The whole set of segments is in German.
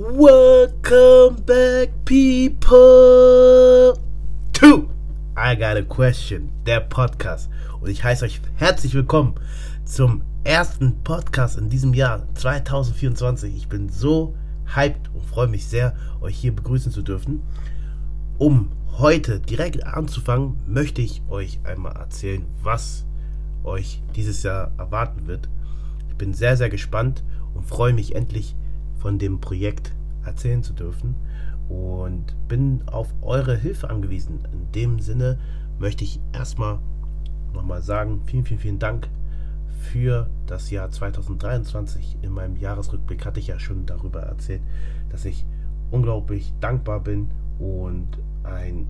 Welcome back, people, to I Got a Question, der Podcast. Und ich heiße euch herzlich willkommen zum ersten Podcast in diesem Jahr 2024. Ich bin so hyped und freue mich sehr, euch hier begrüßen zu dürfen. Um heute direkt anzufangen, möchte ich euch einmal erzählen, was euch dieses Jahr erwarten wird. Ich bin sehr, sehr gespannt und freue mich endlich von dem Projekt erzählen zu dürfen und bin auf eure Hilfe angewiesen. In dem Sinne möchte ich erstmal nochmal sagen, vielen, vielen, vielen Dank für das Jahr 2023. In meinem Jahresrückblick hatte ich ja schon darüber erzählt, dass ich unglaublich dankbar bin und einen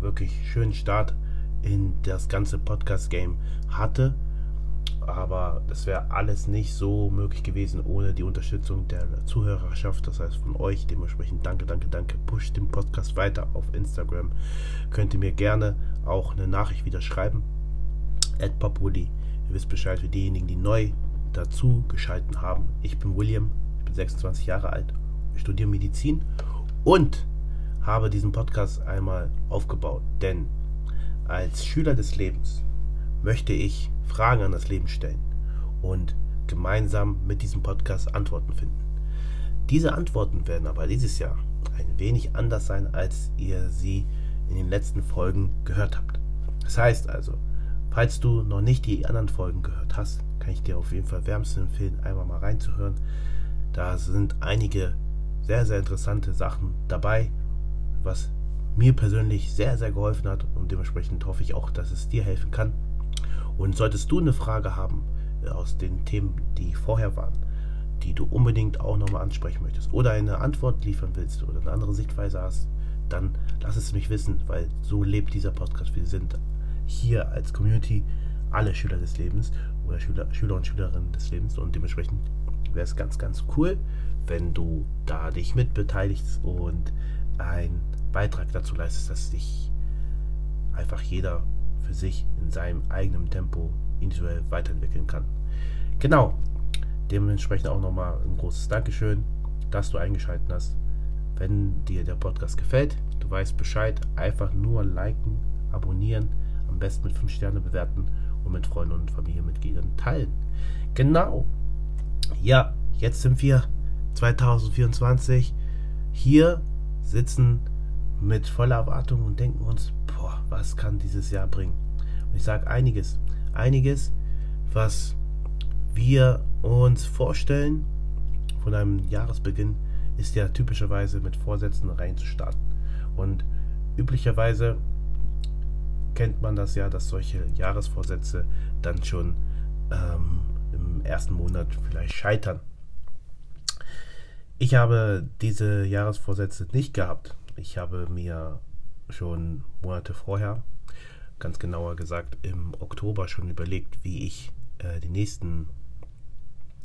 wirklich schönen Start in das ganze Podcast-Game hatte aber das wäre alles nicht so möglich gewesen ohne die Unterstützung der Zuhörerschaft, das heißt von euch. Dementsprechend danke, danke, danke. Push den Podcast weiter auf Instagram. Könnt ihr mir gerne auch eine Nachricht wieder schreiben. Papuli. Ihr wisst Bescheid für diejenigen, die neu dazu geschalten haben. Ich bin William, ich bin 26 Jahre alt, studiere Medizin und habe diesen Podcast einmal aufgebaut. Denn als Schüler des Lebens möchte ich Fragen an das Leben stellen und gemeinsam mit diesem Podcast Antworten finden. Diese Antworten werden aber dieses Jahr ein wenig anders sein, als ihr sie in den letzten Folgen gehört habt. Das heißt also, falls du noch nicht die anderen Folgen gehört hast, kann ich dir auf jeden Fall wärmstens empfehlen, einmal mal reinzuhören. Da sind einige sehr, sehr interessante Sachen dabei, was mir persönlich sehr, sehr geholfen hat und dementsprechend hoffe ich auch, dass es dir helfen kann. Und solltest du eine Frage haben äh, aus den Themen, die vorher waren, die du unbedingt auch nochmal ansprechen möchtest oder eine Antwort liefern willst oder eine andere Sichtweise hast, dann lass es mich wissen, weil so lebt dieser Podcast. Wir sind hier als Community alle Schüler des Lebens oder Schüler, Schüler und Schülerinnen des Lebens und dementsprechend wäre es ganz, ganz cool, wenn du da dich mitbeteiligst und einen Beitrag dazu leistest, dass dich einfach jeder für sich in seinem eigenen Tempo individuell weiterentwickeln kann. Genau. Dementsprechend auch nochmal ein großes Dankeschön, dass du eingeschaltet hast. Wenn dir der Podcast gefällt, du weißt Bescheid, einfach nur liken, abonnieren, am besten mit 5 Sterne bewerten und mit Freunden und Familienmitgliedern teilen. Genau. Ja, jetzt sind wir 2024 hier sitzen mit voller Erwartung und denken uns, boah, was kann dieses Jahr bringen? Und ich sage einiges, einiges, was wir uns vorstellen von einem Jahresbeginn, ist ja typischerweise mit Vorsätzen reinzustarten. Und üblicherweise kennt man das ja, dass solche Jahresvorsätze dann schon ähm, im ersten Monat vielleicht scheitern. Ich habe diese Jahresvorsätze nicht gehabt. Ich habe mir schon Monate vorher, ganz genauer gesagt im Oktober schon überlegt, wie ich äh, die nächsten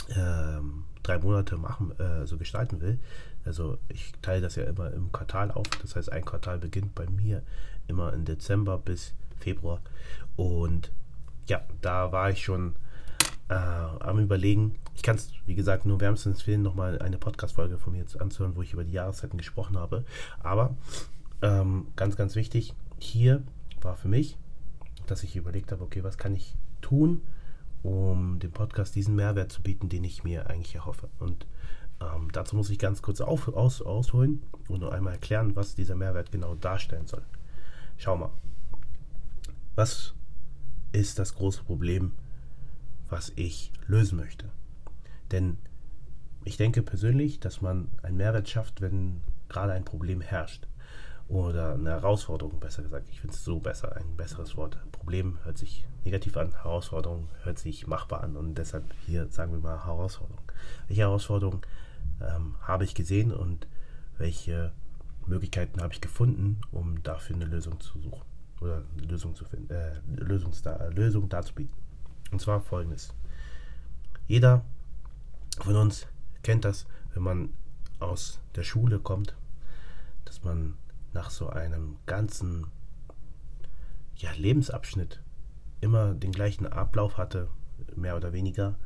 äh, drei Monate machen, äh, so gestalten will. Also ich teile das ja immer im Quartal auf. Das heißt, ein Quartal beginnt bei mir immer im Dezember bis Februar. Und ja, da war ich schon äh, am Überlegen. Ich kann es, wie gesagt, nur wärmstens empfehlen, nochmal eine Podcast-Folge von mir jetzt anzuhören, wo ich über die Jahreszeiten gesprochen habe. Aber ähm, ganz, ganz wichtig, hier war für mich, dass ich überlegt habe, okay, was kann ich tun, um dem Podcast diesen Mehrwert zu bieten, den ich mir eigentlich erhoffe. Und ähm, dazu muss ich ganz kurz auf, aus, ausholen und nur einmal erklären, was dieser Mehrwert genau darstellen soll. Schau mal. Was ist das große Problem, was ich lösen möchte? Denn ich denke persönlich, dass man einen Mehrwert schafft, wenn gerade ein Problem herrscht oder eine Herausforderung, besser gesagt. Ich finde es so besser, ein besseres Wort. Problem hört sich negativ an, Herausforderung hört sich machbar an und deshalb hier sagen wir mal Herausforderung. Welche Herausforderung ähm, habe ich gesehen und welche Möglichkeiten habe ich gefunden, um dafür eine Lösung zu suchen oder eine Lösung zu finden, äh, Lösungs äh, Lösung darzubieten. Und zwar folgendes. Jeder von uns kennt das, wenn man aus der Schule kommt, dass man nach so einem ganzen ja, Lebensabschnitt immer den gleichen Ablauf hatte, mehr oder weniger.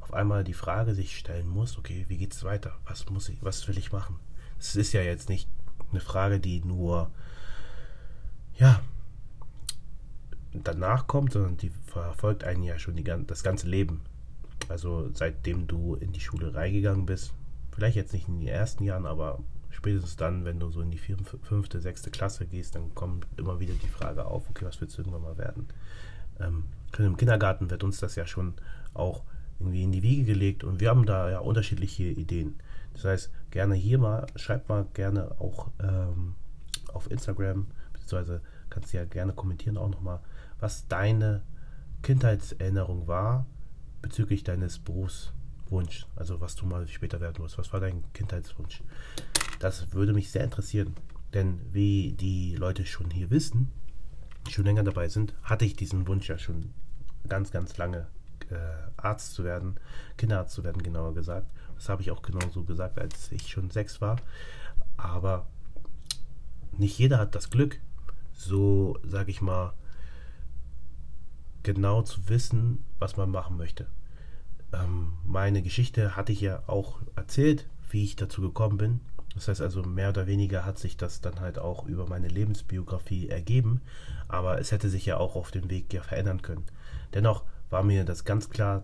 auf einmal die Frage sich stellen muss, okay, wie geht's weiter? Was muss ich, was will ich machen? Es ist ja jetzt nicht eine Frage, die nur ja danach kommt, sondern die verfolgt einen ja schon die, das ganze Leben. Also seitdem du in die Schule reingegangen bist, vielleicht jetzt nicht in den ersten Jahren, aber spätestens dann, wenn du so in die vierte, fünfte, sechste Klasse gehst, dann kommt immer wieder die Frage auf, okay, was willst du irgendwann mal werden? Ähm, Im Kindergarten wird uns das ja schon auch irgendwie in die Wiege gelegt und wir haben da ja unterschiedliche Ideen. Das heißt, gerne hier mal, schreibt mal gerne auch ähm, auf Instagram, beziehungsweise kannst du ja gerne kommentieren auch nochmal, was deine Kindheitserinnerung war bezüglich deines Berufswunsch, also was du mal später werden musst. Was war dein Kindheitswunsch? Das würde mich sehr interessieren, denn wie die Leute schon hier wissen, schon länger dabei sind, hatte ich diesen Wunsch ja schon ganz, ganz lange äh, Arzt zu werden, Kinderarzt zu werden, genauer gesagt. Das habe ich auch genauso gesagt, als ich schon sechs war. Aber nicht jeder hat das Glück, so, sage ich mal, genau zu wissen, was man machen möchte. Ähm, meine Geschichte hatte ich ja auch erzählt, wie ich dazu gekommen bin. Das heißt also, mehr oder weniger hat sich das dann halt auch über meine Lebensbiografie ergeben, aber es hätte sich ja auch auf dem Weg ja verändern können. Dennoch war mir das ganz klar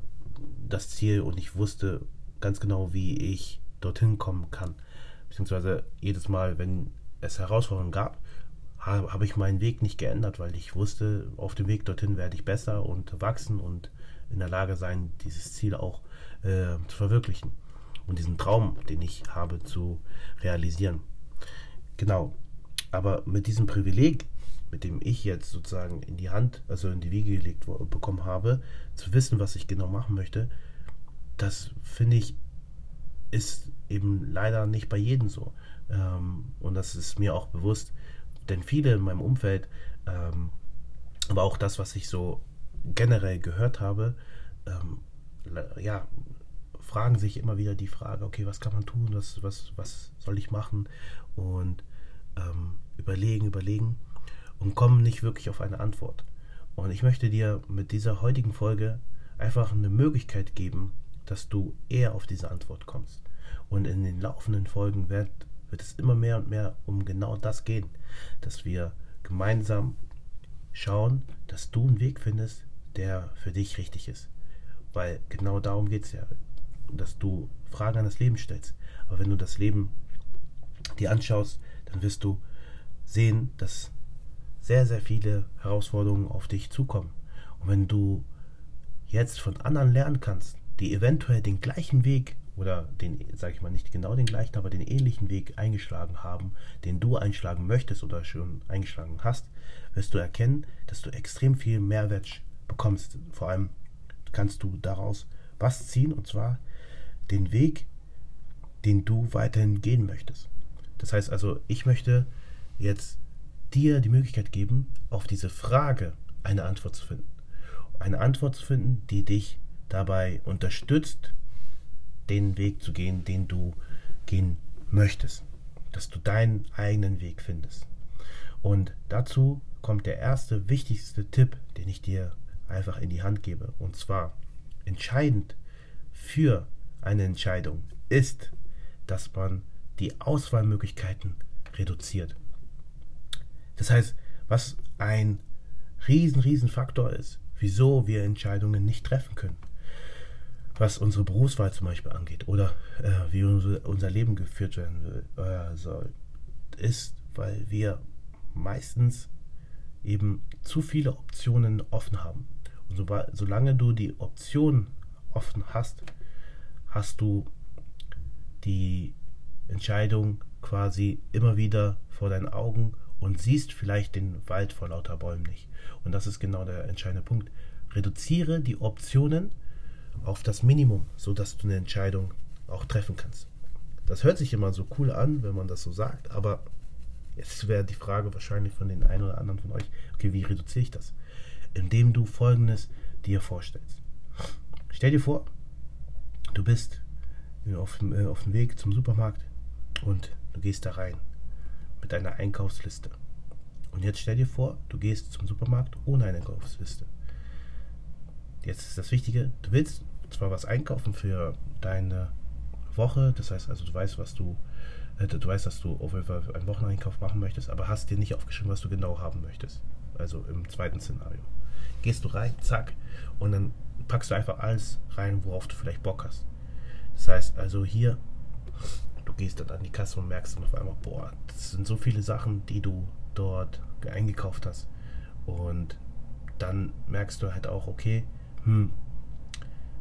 das Ziel und ich wusste ganz genau, wie ich dorthin kommen kann. Beziehungsweise jedes Mal, wenn es Herausforderungen gab, habe ich meinen Weg nicht geändert, weil ich wusste, auf dem Weg dorthin werde ich besser und wachsen und in der Lage sein, dieses Ziel auch äh, zu verwirklichen und diesen Traum, den ich habe, zu realisieren. Genau. Aber mit diesem Privileg, mit dem ich jetzt sozusagen in die Hand, also in die Wiege gelegt bekommen habe, zu wissen, was ich genau machen möchte, das finde ich, ist eben leider nicht bei jedem so. Ähm, und das ist mir auch bewusst, denn viele in meinem Umfeld, ähm, aber auch das, was ich so generell gehört habe, ähm, ja, fragen sich immer wieder die Frage, okay, was kann man tun, was, was, was soll ich machen? Und ähm, überlegen, überlegen und kommen nicht wirklich auf eine Antwort. Und ich möchte dir mit dieser heutigen Folge einfach eine Möglichkeit geben, dass du eher auf diese Antwort kommst. Und in den laufenden Folgen wird, wird es immer mehr und mehr um genau das gehen, dass wir gemeinsam schauen, dass du einen Weg findest, der für dich richtig ist. Weil genau darum geht es ja, dass du Fragen an das Leben stellst. Aber wenn du das Leben dir anschaust, dann wirst du sehen, dass sehr, sehr viele Herausforderungen auf dich zukommen. Und wenn du jetzt von anderen lernen kannst, die eventuell den gleichen Weg oder den, sage ich mal, nicht genau den gleichen, aber den ähnlichen Weg eingeschlagen haben, den du einschlagen möchtest oder schon eingeschlagen hast, wirst du erkennen, dass du extrem viel Mehrwert bekommst. Vor allem kannst du daraus was ziehen, und zwar den Weg, den du weiterhin gehen möchtest. Das heißt also, ich möchte jetzt dir die Möglichkeit geben, auf diese Frage eine Antwort zu finden. Eine Antwort zu finden, die dich dabei unterstützt, den Weg zu gehen, den du gehen möchtest. Dass du deinen eigenen Weg findest. Und dazu kommt der erste wichtigste Tipp, den ich dir einfach in die Hand gebe. Und zwar entscheidend für eine Entscheidung ist, dass man die Auswahlmöglichkeiten reduziert. Das heißt, was ein riesen, riesen Faktor ist, wieso wir Entscheidungen nicht treffen können. Was unsere Berufswahl zum Beispiel angeht oder äh, wie unser, Leben geführt werden äh, soll, ist, weil wir meistens eben zu viele Optionen offen haben. Und so, solange du die Option offen hast, hast du die Entscheidung quasi immer wieder vor deinen Augen und siehst vielleicht den Wald vor lauter Bäumen nicht. Und das ist genau der entscheidende Punkt. Reduziere die Optionen auf das Minimum, sodass du eine Entscheidung auch treffen kannst. Das hört sich immer so cool an, wenn man das so sagt, aber jetzt wäre die Frage wahrscheinlich von den einen oder anderen von euch, okay, wie reduziere ich das? Indem du folgendes dir vorstellst. Stell dir vor, Du bist auf dem, äh, auf dem Weg zum Supermarkt und du gehst da rein mit deiner Einkaufsliste. Und jetzt stell dir vor, du gehst zum Supermarkt ohne eine Einkaufsliste. Jetzt ist das Wichtige, du willst zwar was einkaufen für deine Woche, das heißt also, du weißt, was du, äh, du weißt, dass du auf jeden Fall einen Wocheneinkauf machen möchtest, aber hast dir nicht aufgeschrieben, was du genau haben möchtest. Also im zweiten Szenario. Gehst du rein, zack, und dann packst du einfach alles rein, worauf du vielleicht Bock hast. Das heißt also hier, du gehst dann an die Kasse und merkst dann auf einmal, boah, das sind so viele Sachen, die du dort eingekauft hast. Und dann merkst du halt auch, okay, hm,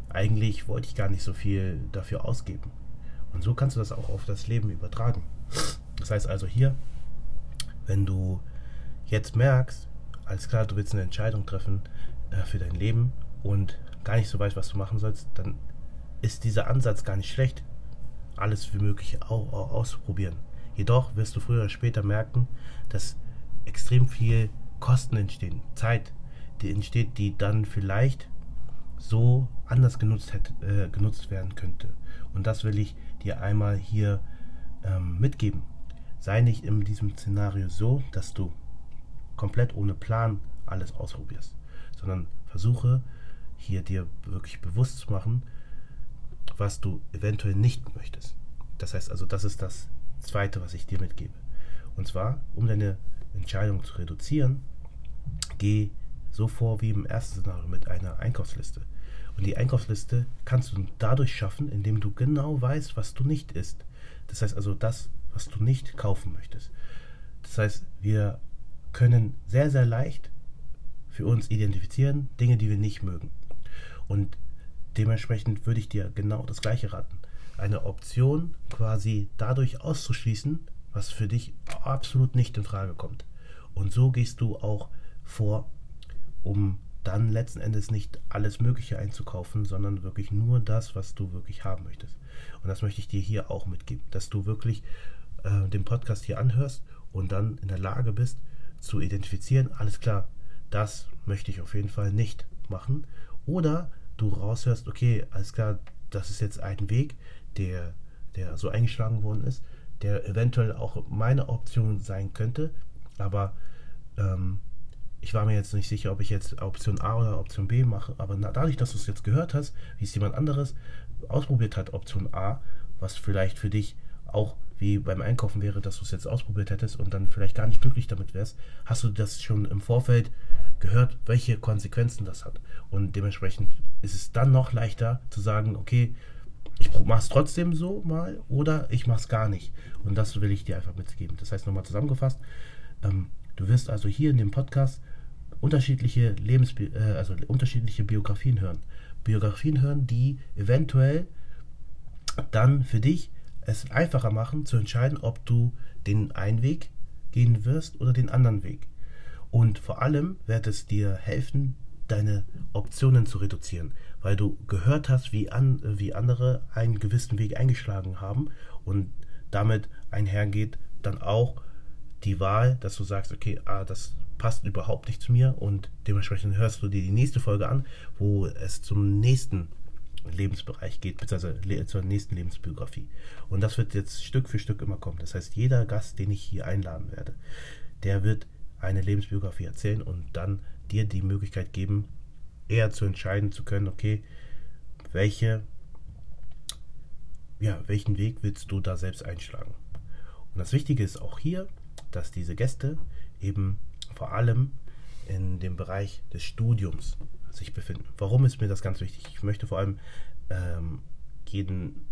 eigentlich wollte ich gar nicht so viel dafür ausgeben. Und so kannst du das auch auf das Leben übertragen. Das heißt also hier, wenn du jetzt merkst, alles klar, du willst eine Entscheidung treffen äh, für dein Leben und gar nicht so weißt, was du machen sollst, dann ist dieser Ansatz gar nicht schlecht, alles wie möglich auszuprobieren. Jedoch wirst du früher oder später merken, dass extrem viel Kosten entstehen, Zeit, die entsteht, die dann vielleicht so anders genutzt, hätte, äh, genutzt werden könnte. Und das will ich dir einmal hier ähm, mitgeben. Sei nicht in diesem Szenario so, dass du komplett ohne Plan alles ausprobierst, sondern versuche hier dir wirklich bewusst zu machen, was du eventuell nicht möchtest. Das heißt also, das ist das Zweite, was ich dir mitgebe. Und zwar, um deine Entscheidung zu reduzieren, geh so vor wie im ersten Szenario mit einer Einkaufsliste. Und die Einkaufsliste kannst du dadurch schaffen, indem du genau weißt, was du nicht isst. Das heißt also das, was du nicht kaufen möchtest. Das heißt, wir können sehr, sehr leicht für uns identifizieren, Dinge, die wir nicht mögen. Und dementsprechend würde ich dir genau das gleiche raten. Eine Option quasi dadurch auszuschließen, was für dich absolut nicht in Frage kommt. Und so gehst du auch vor, um dann letzten Endes nicht alles Mögliche einzukaufen, sondern wirklich nur das, was du wirklich haben möchtest. Und das möchte ich dir hier auch mitgeben, dass du wirklich äh, den Podcast hier anhörst und dann in der Lage bist zu identifizieren, alles klar, das möchte ich auf jeden Fall nicht machen. Oder du raushörst, okay, alles klar, das ist jetzt ein Weg, der, der so eingeschlagen worden ist, der eventuell auch meine Option sein könnte, aber ähm, ich war mir jetzt nicht sicher, ob ich jetzt Option A oder Option B mache, aber dadurch, dass du es jetzt gehört hast, wie es jemand anderes ausprobiert hat, Option A, was vielleicht für dich auch wie beim Einkaufen wäre, dass du es jetzt ausprobiert hättest und dann vielleicht gar nicht glücklich damit wärst, hast du das schon im Vorfeld gehört, welche Konsequenzen das hat. Und dementsprechend ist es dann noch leichter zu sagen, okay, ich mache es trotzdem so mal oder ich mache es gar nicht. Und das will ich dir einfach mitgeben. Das heißt nochmal zusammengefasst, ähm, du wirst also hier in dem Podcast unterschiedliche Lebens äh, also unterschiedliche Biografien hören. Biografien hören, die eventuell dann für dich es einfacher machen zu entscheiden, ob du den einen Weg gehen wirst oder den anderen Weg. Und vor allem wird es dir helfen, deine Optionen zu reduzieren, weil du gehört hast, wie, an, wie andere einen gewissen Weg eingeschlagen haben und damit einhergeht dann auch die Wahl, dass du sagst, okay, ah, das passt überhaupt nicht zu mir und dementsprechend hörst du dir die nächste Folge an, wo es zum nächsten Lebensbereich geht, beziehungsweise zur nächsten Lebensbiografie. Und das wird jetzt Stück für Stück immer kommen. Das heißt, jeder Gast, den ich hier einladen werde, der wird eine Lebensbiografie erzählen und dann dir die Möglichkeit geben, eher zu entscheiden zu können, okay, welche, ja, welchen Weg willst du da selbst einschlagen? Und das Wichtige ist auch hier, dass diese Gäste eben vor allem in dem Bereich des Studiums sich befinden. Warum ist mir das ganz wichtig? Ich möchte vor allem ähm, jeden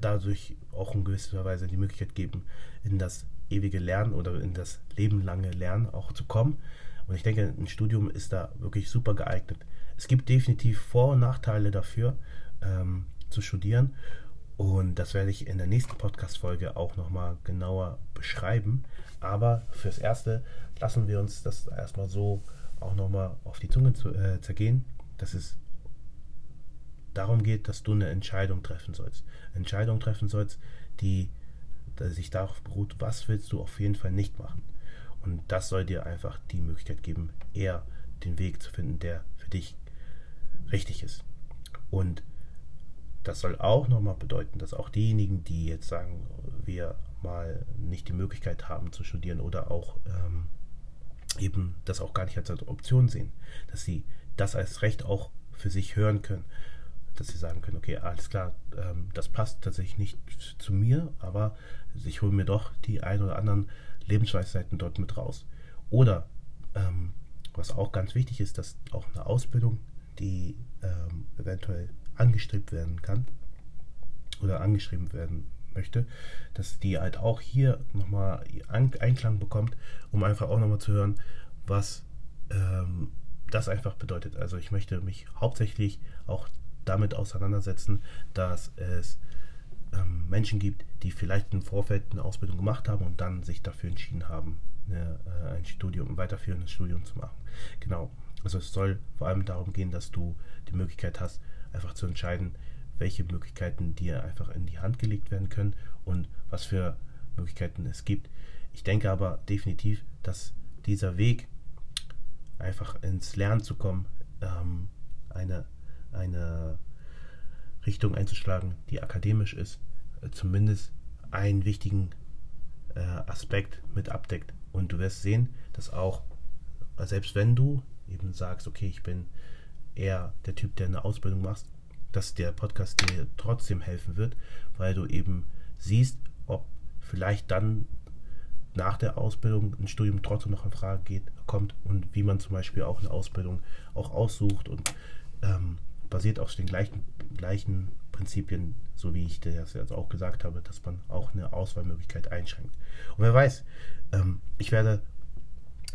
dadurch auch in gewisser Weise die Möglichkeit geben, in das ewige Lernen oder in das lebenlange Lernen auch zu kommen. Und ich denke, ein Studium ist da wirklich super geeignet. Es gibt definitiv Vor- und Nachteile dafür, ähm, zu studieren. Und das werde ich in der nächsten Podcast-Folge auch nochmal genauer beschreiben. Aber fürs Erste lassen wir uns das erstmal so auch nochmal auf die Zunge zu, äh, zergehen, dass es darum geht, dass du eine Entscheidung treffen sollst. Entscheidung treffen sollst, die sich darauf beruht, was willst du auf jeden Fall nicht machen. Und das soll dir einfach die Möglichkeit geben, eher den Weg zu finden, der für dich richtig ist. Und das soll auch nochmal bedeuten, dass auch diejenigen, die jetzt sagen, wir mal nicht die Möglichkeit haben zu studieren oder auch ähm, eben das auch gar nicht als Option sehen, dass sie das als Recht auch für sich hören können. dass sie sagen können, okay, alles klar, ähm, das passt tatsächlich nicht zu mir, aber ich hole mir doch die ein oder anderen Lebensweisheiten dort mit raus. Oder ähm, was auch ganz wichtig ist, dass auch eine Ausbildung, die ähm, eventuell angestrebt werden kann oder angeschrieben werden möchte, dass die halt auch hier nochmal Einklang bekommt, um einfach auch nochmal zu hören, was ähm, das einfach bedeutet. Also ich möchte mich hauptsächlich auch damit auseinandersetzen, dass es ähm, Menschen gibt, die vielleicht im Vorfeld eine Ausbildung gemacht haben und dann sich dafür entschieden haben, eine, äh, ein Studium, ein weiterführendes Studium zu machen. Genau. Also es soll vor allem darum gehen, dass du die Möglichkeit hast, einfach zu entscheiden, welche Möglichkeiten dir einfach in die Hand gelegt werden können und was für Möglichkeiten es gibt. Ich denke aber definitiv, dass dieser Weg, einfach ins Lernen zu kommen, ähm, eine, eine Richtung einzuschlagen, die akademisch ist, äh, zumindest einen wichtigen äh, Aspekt mit abdeckt. Und du wirst sehen, dass auch, selbst wenn du eben sagst, okay, ich bin eher der Typ, der eine Ausbildung macht, dass der Podcast dir trotzdem helfen wird, weil du eben siehst, ob vielleicht dann nach der Ausbildung ein Studium trotzdem noch in Frage geht, kommt und wie man zum Beispiel auch eine Ausbildung auch aussucht und ähm, basiert auf den gleichen, gleichen Prinzipien, so wie ich das jetzt auch gesagt habe, dass man auch eine Auswahlmöglichkeit einschränkt. Und wer weiß, ähm, ich werde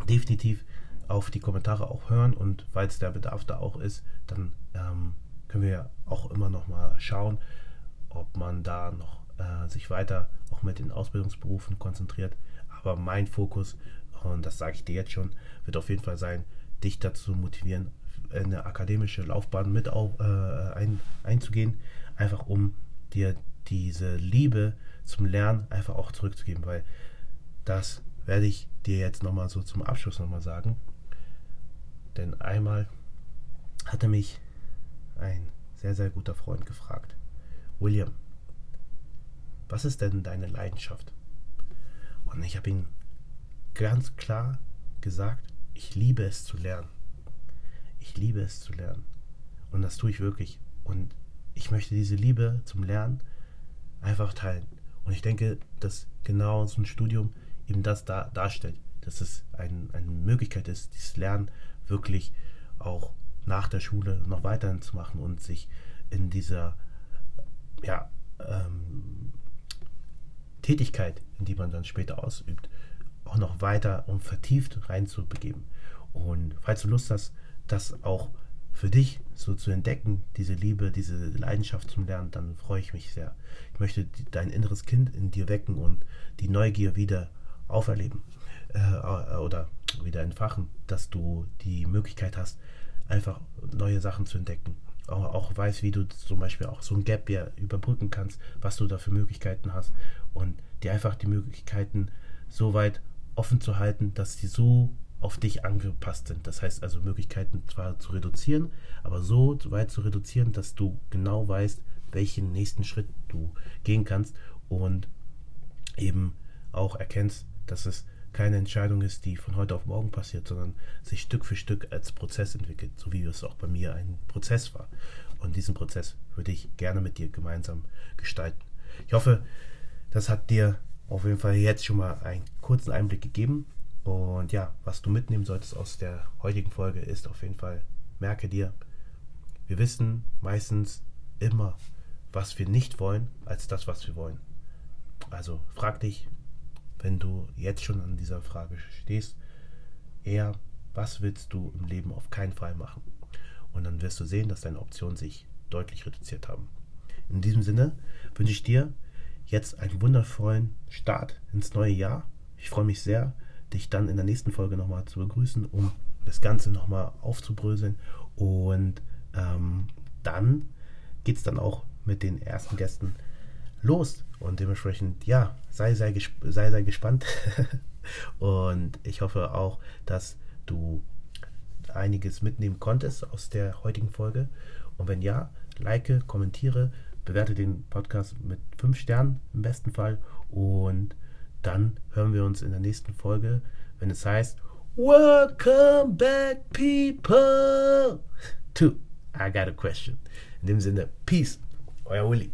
definitiv auf die Kommentare auch hören und falls der Bedarf da auch ist, dann ähm, können wir auch immer noch mal schauen, ob man da noch äh, sich weiter auch mit den Ausbildungsberufen konzentriert. Aber mein Fokus, und das sage ich dir jetzt schon, wird auf jeden Fall sein, dich dazu motivieren, eine akademische Laufbahn mit auf, äh, ein, einzugehen, einfach um dir diese Liebe zum Lernen einfach auch zurückzugeben, weil das werde ich dir jetzt nochmal so zum Abschluss nochmal sagen. Denn einmal hatte mich ein sehr, sehr guter Freund gefragt, William, was ist denn deine Leidenschaft? Und ich habe ihm ganz klar gesagt, ich liebe es zu lernen. Ich liebe es zu lernen. Und das tue ich wirklich. Und ich möchte diese Liebe zum Lernen einfach teilen. Und ich denke, dass genau so ein Studium eben das da, darstellt, dass es ein, eine Möglichkeit ist, dieses Lernen wirklich auch nach der Schule noch weiterhin zu machen und sich in dieser ja, ähm, Tätigkeit, in die man dann später ausübt, auch noch weiter und vertieft reinzubegeben. Und falls du Lust hast, das auch für dich so zu entdecken, diese Liebe, diese Leidenschaft zum Lernen, dann freue ich mich sehr. Ich möchte dein inneres Kind in dir wecken und die Neugier wieder auferleben äh, oder wieder entfachen, dass du die Möglichkeit hast, einfach neue Sachen zu entdecken. Auch, auch weißt, wie du zum Beispiel auch so ein Gap ja überbrücken kannst, was du da für Möglichkeiten hast und dir einfach die Möglichkeiten so weit offen zu halten, dass sie so auf dich angepasst sind. Das heißt also Möglichkeiten zwar zu reduzieren, aber so weit zu reduzieren, dass du genau weißt, welchen nächsten Schritt du gehen kannst und eben auch erkennst, dass es keine Entscheidung ist, die von heute auf morgen passiert, sondern sich Stück für Stück als Prozess entwickelt, so wie es auch bei mir ein Prozess war. Und diesen Prozess würde ich gerne mit dir gemeinsam gestalten. Ich hoffe, das hat dir auf jeden Fall jetzt schon mal einen kurzen Einblick gegeben. Und ja, was du mitnehmen solltest aus der heutigen Folge ist auf jeden Fall, merke dir, wir wissen meistens immer, was wir nicht wollen, als das, was wir wollen. Also frag dich, wenn du jetzt schon an dieser Frage stehst, eher, was willst du im Leben auf keinen Fall machen? Und dann wirst du sehen, dass deine Optionen sich deutlich reduziert haben. In diesem Sinne wünsche ich dir jetzt einen wundervollen Start ins neue Jahr. Ich freue mich sehr, dich dann in der nächsten Folge nochmal zu begrüßen, um das Ganze nochmal aufzubröseln. Und ähm, dann geht es dann auch mit den ersten Gästen los. Und dementsprechend, ja, sei, sei, sei, sei gespannt. und ich hoffe auch, dass du einiges mitnehmen konntest aus der heutigen Folge. Und wenn ja, like, kommentiere, bewerte den Podcast mit 5 Sternen im besten Fall. Und dann hören wir uns in der nächsten Folge, wenn es heißt Welcome back, people, to I got a question. In dem Sinne, Peace, euer Willi.